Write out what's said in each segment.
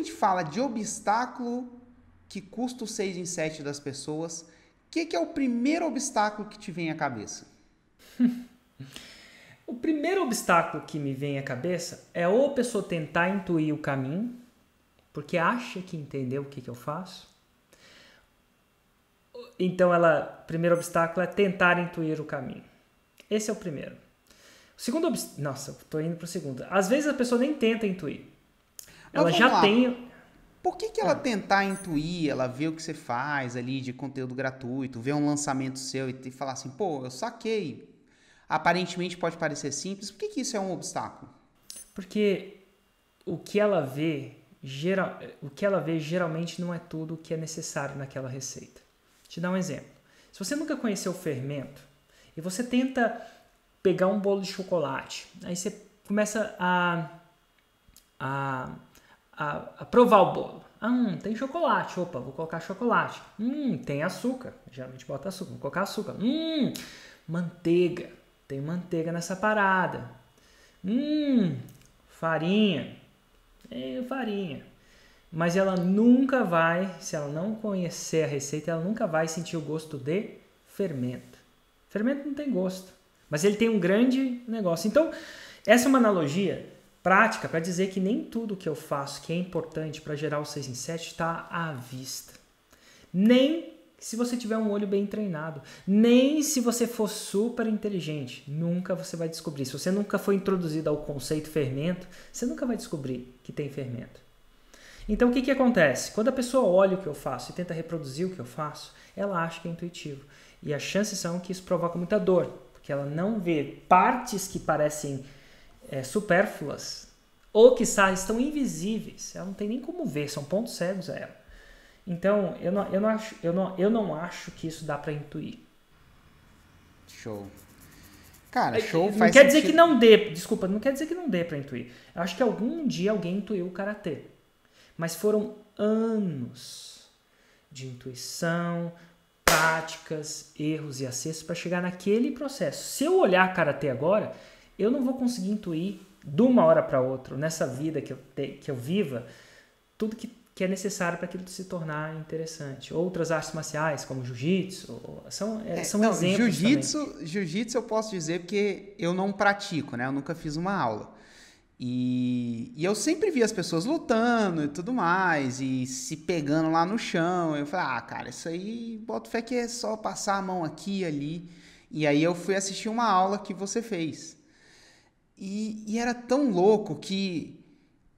gente fala de obstáculo que custa o 6 em 7 das pessoas, o que, que é o primeiro obstáculo que te vem à cabeça? o primeiro obstáculo que me vem à cabeça é ou a pessoa tentar intuir o caminho, porque acha que entendeu o que, que eu faço. Então, ela, o primeiro obstáculo é tentar intuir o caminho. Esse é o primeiro. O segundo obstáculo. Nossa, estou indo para o segundo. Às vezes a pessoa nem tenta intuir. Ela já lá. tem. Por que, que ela ah. tentar intuir, ela vê o que você faz ali de conteúdo gratuito, vê um lançamento seu e, falar assim, pô, eu saquei. Aparentemente pode parecer simples, por que, que isso é um obstáculo? Porque o que ela vê, geral, o que ela vê geralmente não é tudo o que é necessário naquela receita. Vou te dar um exemplo. Se você nunca conheceu o fermento e você tenta pegar um bolo de chocolate, aí você começa a, a a, a provar o bolo. Ah, hum, tem chocolate. Opa, vou colocar chocolate. Hum, tem açúcar. Geralmente bota açúcar. Vou colocar açúcar. Hum, manteiga. Tem manteiga nessa parada. Hum, farinha. É, farinha. Mas ela nunca vai, se ela não conhecer a receita, ela nunca vai sentir o gosto de fermento. Fermento não tem gosto, mas ele tem um grande negócio. Então, essa é uma analogia prática para dizer que nem tudo que eu faço que é importante para gerar o 6 em 7 está à vista. Nem se você tiver um olho bem treinado, nem se você for super inteligente, nunca você vai descobrir. Se você nunca foi introduzido ao conceito fermento, você nunca vai descobrir que tem fermento. Então o que, que acontece? Quando a pessoa olha o que eu faço e tenta reproduzir o que eu faço, ela acha que é intuitivo. E as chances são que isso provoca muita dor, porque ela não vê partes que parecem é, supérfluas ou que estão invisíveis. Ela não tem nem como ver, são pontos cegos a ela. Então, eu não, eu não, acho, eu não, eu não acho que isso dá para intuir. Show. Cara, show não faz quer dizer que não dê, desculpa, não quer dizer que não dê para intuir. Eu acho que algum dia alguém intuiu o karatê. Mas foram anos de intuição, práticas, erros e acertos para chegar naquele processo. Se eu olhar karatê agora, eu não vou conseguir intuir de uma hora para outra, nessa vida que eu, te, que eu viva, tudo que, que é necessário para aquilo se tornar interessante. Outras artes marciais, como jiu-jitsu, são, é, são não, exemplos. Jiu-jitsu, jiu-jitsu eu posso dizer porque eu não pratico, né? Eu nunca fiz uma aula. E, e, eu sempre vi as pessoas lutando e tudo mais, e se pegando lá no chão. Eu falei, ah, cara, isso aí, boto fé que é só passar a mão aqui e ali. E aí eu fui assistir uma aula que você fez. E, e era tão louco que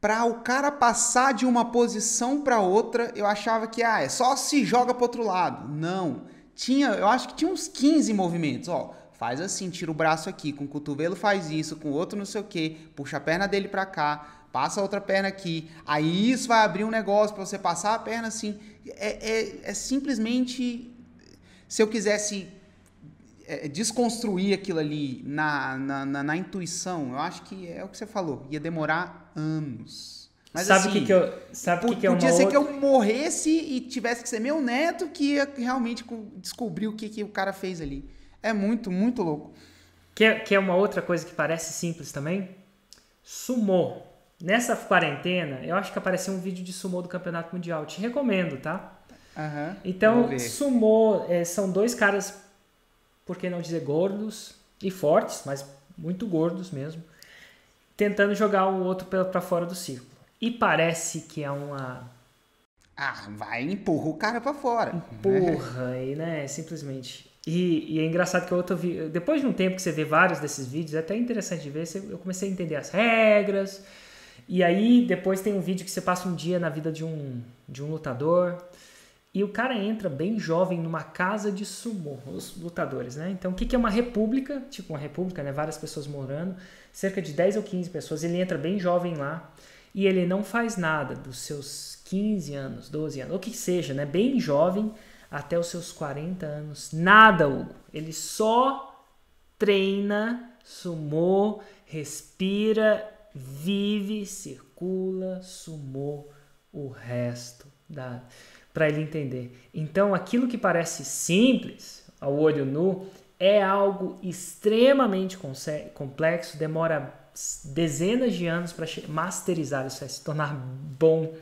para o cara passar de uma posição para outra, eu achava que ah, é só se joga para outro lado. Não. Tinha, eu acho que tinha uns 15 movimentos, ó. Faz assim, tira o braço aqui, com o cotovelo faz isso, com o outro não sei o que, puxa a perna dele para cá, passa a outra perna aqui. Aí isso vai abrir um negócio para você passar a perna assim. É, é, é simplesmente se eu quisesse é, desconstruir aquilo ali na, na, na, na, intuição, eu acho que é o que você falou, ia demorar anos. Mas sabe assim, que, que eu, sabe que, que é podia ser outra... que eu morresse e tivesse que ser meu neto que ia realmente descobrir o que, que o cara fez ali. É muito, muito louco. Que, que é uma outra coisa que parece simples também? Sumô. Nessa quarentena, eu acho que apareceu um vídeo de sumô do Campeonato Mundial. Te recomendo, tá? Uhum, então, sumô é, são dois caras por que não dizer gordos e fortes, mas muito gordos mesmo, tentando jogar o outro para fora do círculo. E parece que é uma. Ah, vai, empurra o cara para fora. Empurra, né? e né, simplesmente. E, e, é engraçado que eu tô, depois de um tempo que você vê vários desses vídeos, é até interessante de ver, eu comecei a entender as regras. E aí depois tem um vídeo que você passa um dia na vida de um, de um lutador. E o cara entra bem jovem numa casa de sumô, os lutadores, né? Então, o que é uma república? Tipo uma república, né? Várias pessoas morando, cerca de 10 ou 15 pessoas. Ele entra bem jovem lá e ele não faz nada dos seus 15 anos, 12 anos, ou que seja, né? Bem jovem até os seus 40 anos. Nada, Hugo. Ele só treina sumô, respira, vive, circula, sumô o resto da para ele entender. Então, aquilo que parece simples ao olho nu é algo extremamente complexo, demora dezenas de anos para masterizar isso, é se tornar bom.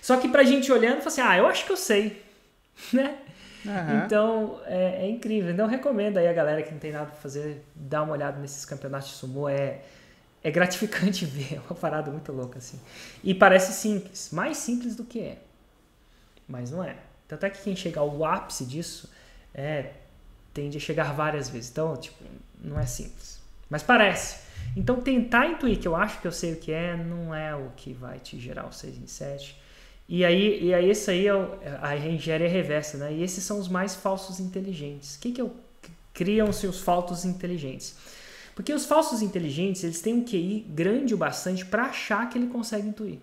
Só que pra gente olhando, fala assim, ah, eu acho que eu sei, né? Uhum. Então, é, é, incrível. Então, recomendo aí a galera que não tem nada pra fazer, dar uma olhada nesses campeonatos de sumô. É, é gratificante ver, é uma parada muito louca, assim. E parece simples, mais simples do que é. Mas não é. Tanto é que quem chega ao ápice disso é, tende a chegar várias vezes. Então, tipo, não é simples. Mas parece. Então, tentar intuir que eu acho que eu sei o que é, não é o que vai te gerar o 6 em 7. E aí, e aí esse aí é o, a engenharia reversa, né? E esses são os mais falsos inteligentes. O que que eu, criam-se os falsos inteligentes? Porque os falsos inteligentes, eles têm um QI grande o bastante para achar que ele consegue intuir.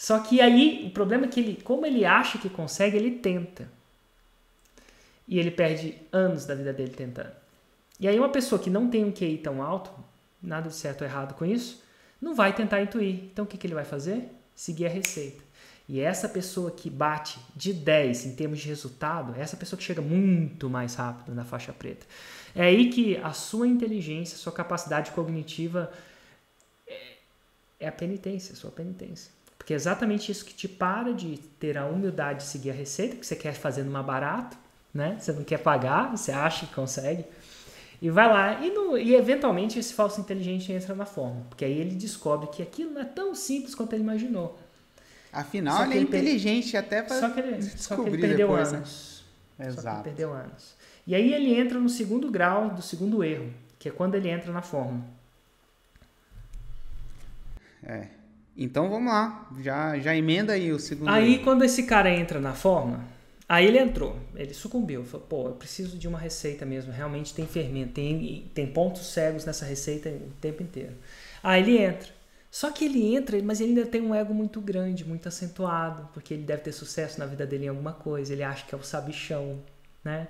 Só que aí, o problema é que ele, como ele acha que consegue, ele tenta. E ele perde anos da vida dele tentando. E aí uma pessoa que não tem um QI tão alto, nada de certo ou errado com isso, não vai tentar intuir. Então o que, que ele vai fazer? seguir a receita. E essa pessoa que bate de 10 em termos de resultado, é essa pessoa que chega muito mais rápido na faixa preta. É aí que a sua inteligência, sua capacidade cognitiva é, é a penitência, sua penitência. Porque é exatamente isso que te para de ter a humildade de seguir a receita, que você quer fazer numa barato, né? Você não quer pagar, você acha que consegue. E vai lá, e, no, e eventualmente esse falso inteligente entra na forma, porque aí ele descobre que aquilo não é tão simples quanto ele imaginou. Afinal, ele é inteligente até para só que ele, só que ele perdeu depois, né? anos. Né? Exato. perdeu anos. E aí ele entra no segundo grau do segundo erro, que é quando ele entra na forma. É. Então vamos lá, já, já emenda aí o segundo. Aí erro. quando esse cara entra na forma, Aí ele entrou, ele sucumbiu, falou, pô, eu preciso de uma receita mesmo, realmente tem fermento, tem, tem pontos cegos nessa receita o tempo inteiro. Aí ele entra. Só que ele entra, mas ele ainda tem um ego muito grande, muito acentuado, porque ele deve ter sucesso na vida dele em alguma coisa, ele acha que é o sabichão, né?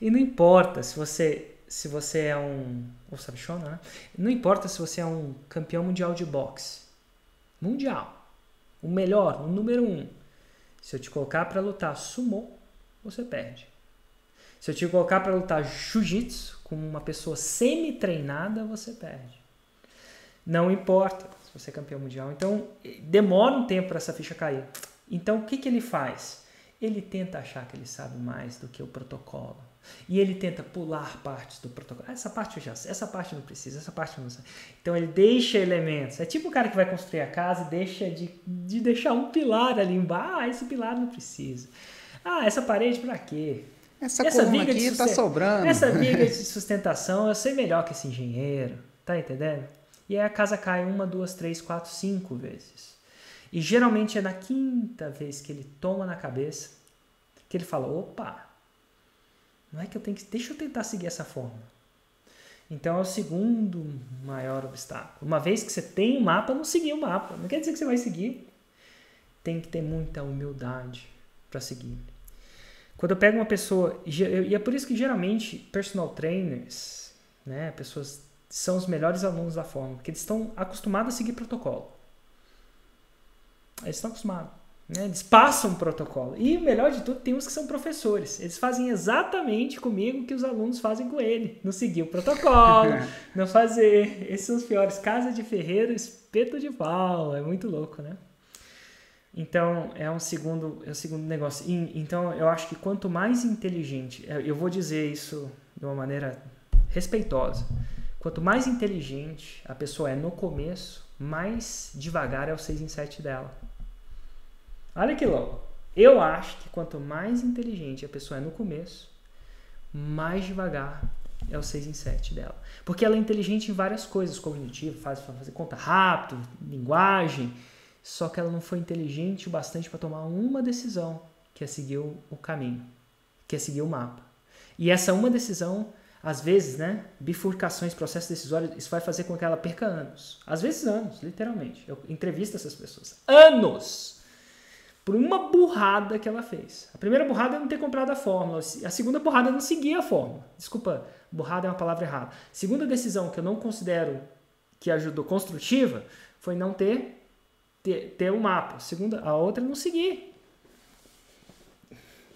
E não importa se você se você é um ou sabichona, né? Não importa se você é um campeão mundial de boxe, mundial, o melhor, o número um. Se eu te colocar para lutar sumô, você perde. Se eu te colocar para lutar jiu-jitsu com uma pessoa semi-treinada, você perde. Não importa se você é campeão mundial. Então, demora um tempo para essa ficha cair. Então, o que, que ele faz? Ele tenta achar que ele sabe mais do que o protocolo. E ele tenta pular partes do protocolo. Essa parte eu já sei, essa parte não precisa, essa parte não sei. Então ele deixa elementos. É tipo o cara que vai construir a casa e deixa de, de deixar um pilar ali embaixo. Ah, esse pilar não precisa. Ah, essa parede para quê? Essa, essa viga aqui está sobrando. Essa viga de sustentação, eu sei melhor que esse engenheiro. Tá entendendo? E aí a casa cai uma, duas, três, quatro, cinco vezes. E geralmente é na quinta vez que ele toma na cabeça que ele fala: opa, não é que eu tenho que. Deixa eu tentar seguir essa forma. Então é o segundo maior obstáculo. Uma vez que você tem um mapa, não seguir o mapa. Não quer dizer que você vai seguir. Tem que ter muita humildade para seguir. Quando eu pego uma pessoa, e é por isso que geralmente personal trainers, né, pessoas são os melhores alunos da forma, porque eles estão acostumados a seguir protocolo. Eles estão acostumados. Né? Eles passam um protocolo. E o melhor de tudo, tem uns que são professores. Eles fazem exatamente comigo o que os alunos fazem com ele. Não seguir o protocolo, não fazer. Esses são os piores. Casa de ferreiro, espeto de pau. É muito louco, né? Então, é um segundo, é um segundo negócio. E, então, eu acho que quanto mais inteligente, é, eu vou dizer isso de uma maneira respeitosa. Quanto mais inteligente a pessoa é no começo, mais devagar é o 6 em 7 dela. Olha que louco. Eu acho que quanto mais inteligente a pessoa é no começo, mais devagar é o 6 em 7 dela. Porque ela é inteligente em várias coisas, cognitivo, faz fazer conta rápido, linguagem, só que ela não foi inteligente o bastante para tomar uma decisão, que é seguir o caminho, que é seguir o mapa. E essa uma decisão, às vezes, né, bifurcações, processos decisórios, isso vai fazer com que ela perca anos. Às vezes anos, literalmente. Eu entrevisto essas pessoas. Anos! Por uma burrada que ela fez. A primeira burrada é não ter comprado a fórmula. A segunda burrada é não seguir a fórmula. Desculpa, burrada é uma palavra errada. Segunda decisão que eu não considero que ajudou construtiva foi não ter ter, ter um mapa. Segunda, a outra é não seguir.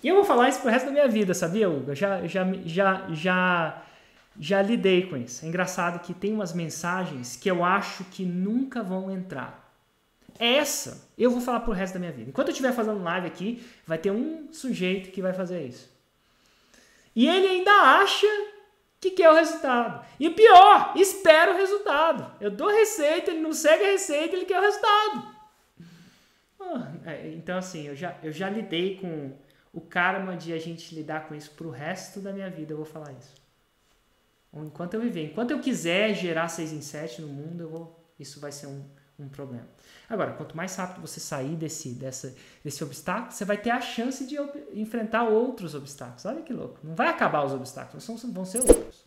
E eu vou falar isso pro resto da minha vida, sabia, Hugo? já, já, já, já já lidei com isso. É engraçado que tem umas mensagens que eu acho que nunca vão entrar. Essa eu vou falar pro resto da minha vida. Enquanto eu estiver fazendo live aqui, vai ter um sujeito que vai fazer isso. E ele ainda acha que quer o resultado. E pior, espera o resultado. Eu dou receita, ele não segue a receita, ele quer o resultado. É, então, assim, eu já, eu já lidei com o karma de a gente lidar com isso pro resto da minha vida, eu vou falar isso. Enquanto eu viver, enquanto eu quiser gerar 6 em 7 no mundo, eu vou, isso vai ser um, um problema. Agora, quanto mais rápido você sair desse, dessa, desse obstáculo, você vai ter a chance de enfrentar outros obstáculos. Olha que louco. Não vai acabar os obstáculos, vão ser outros.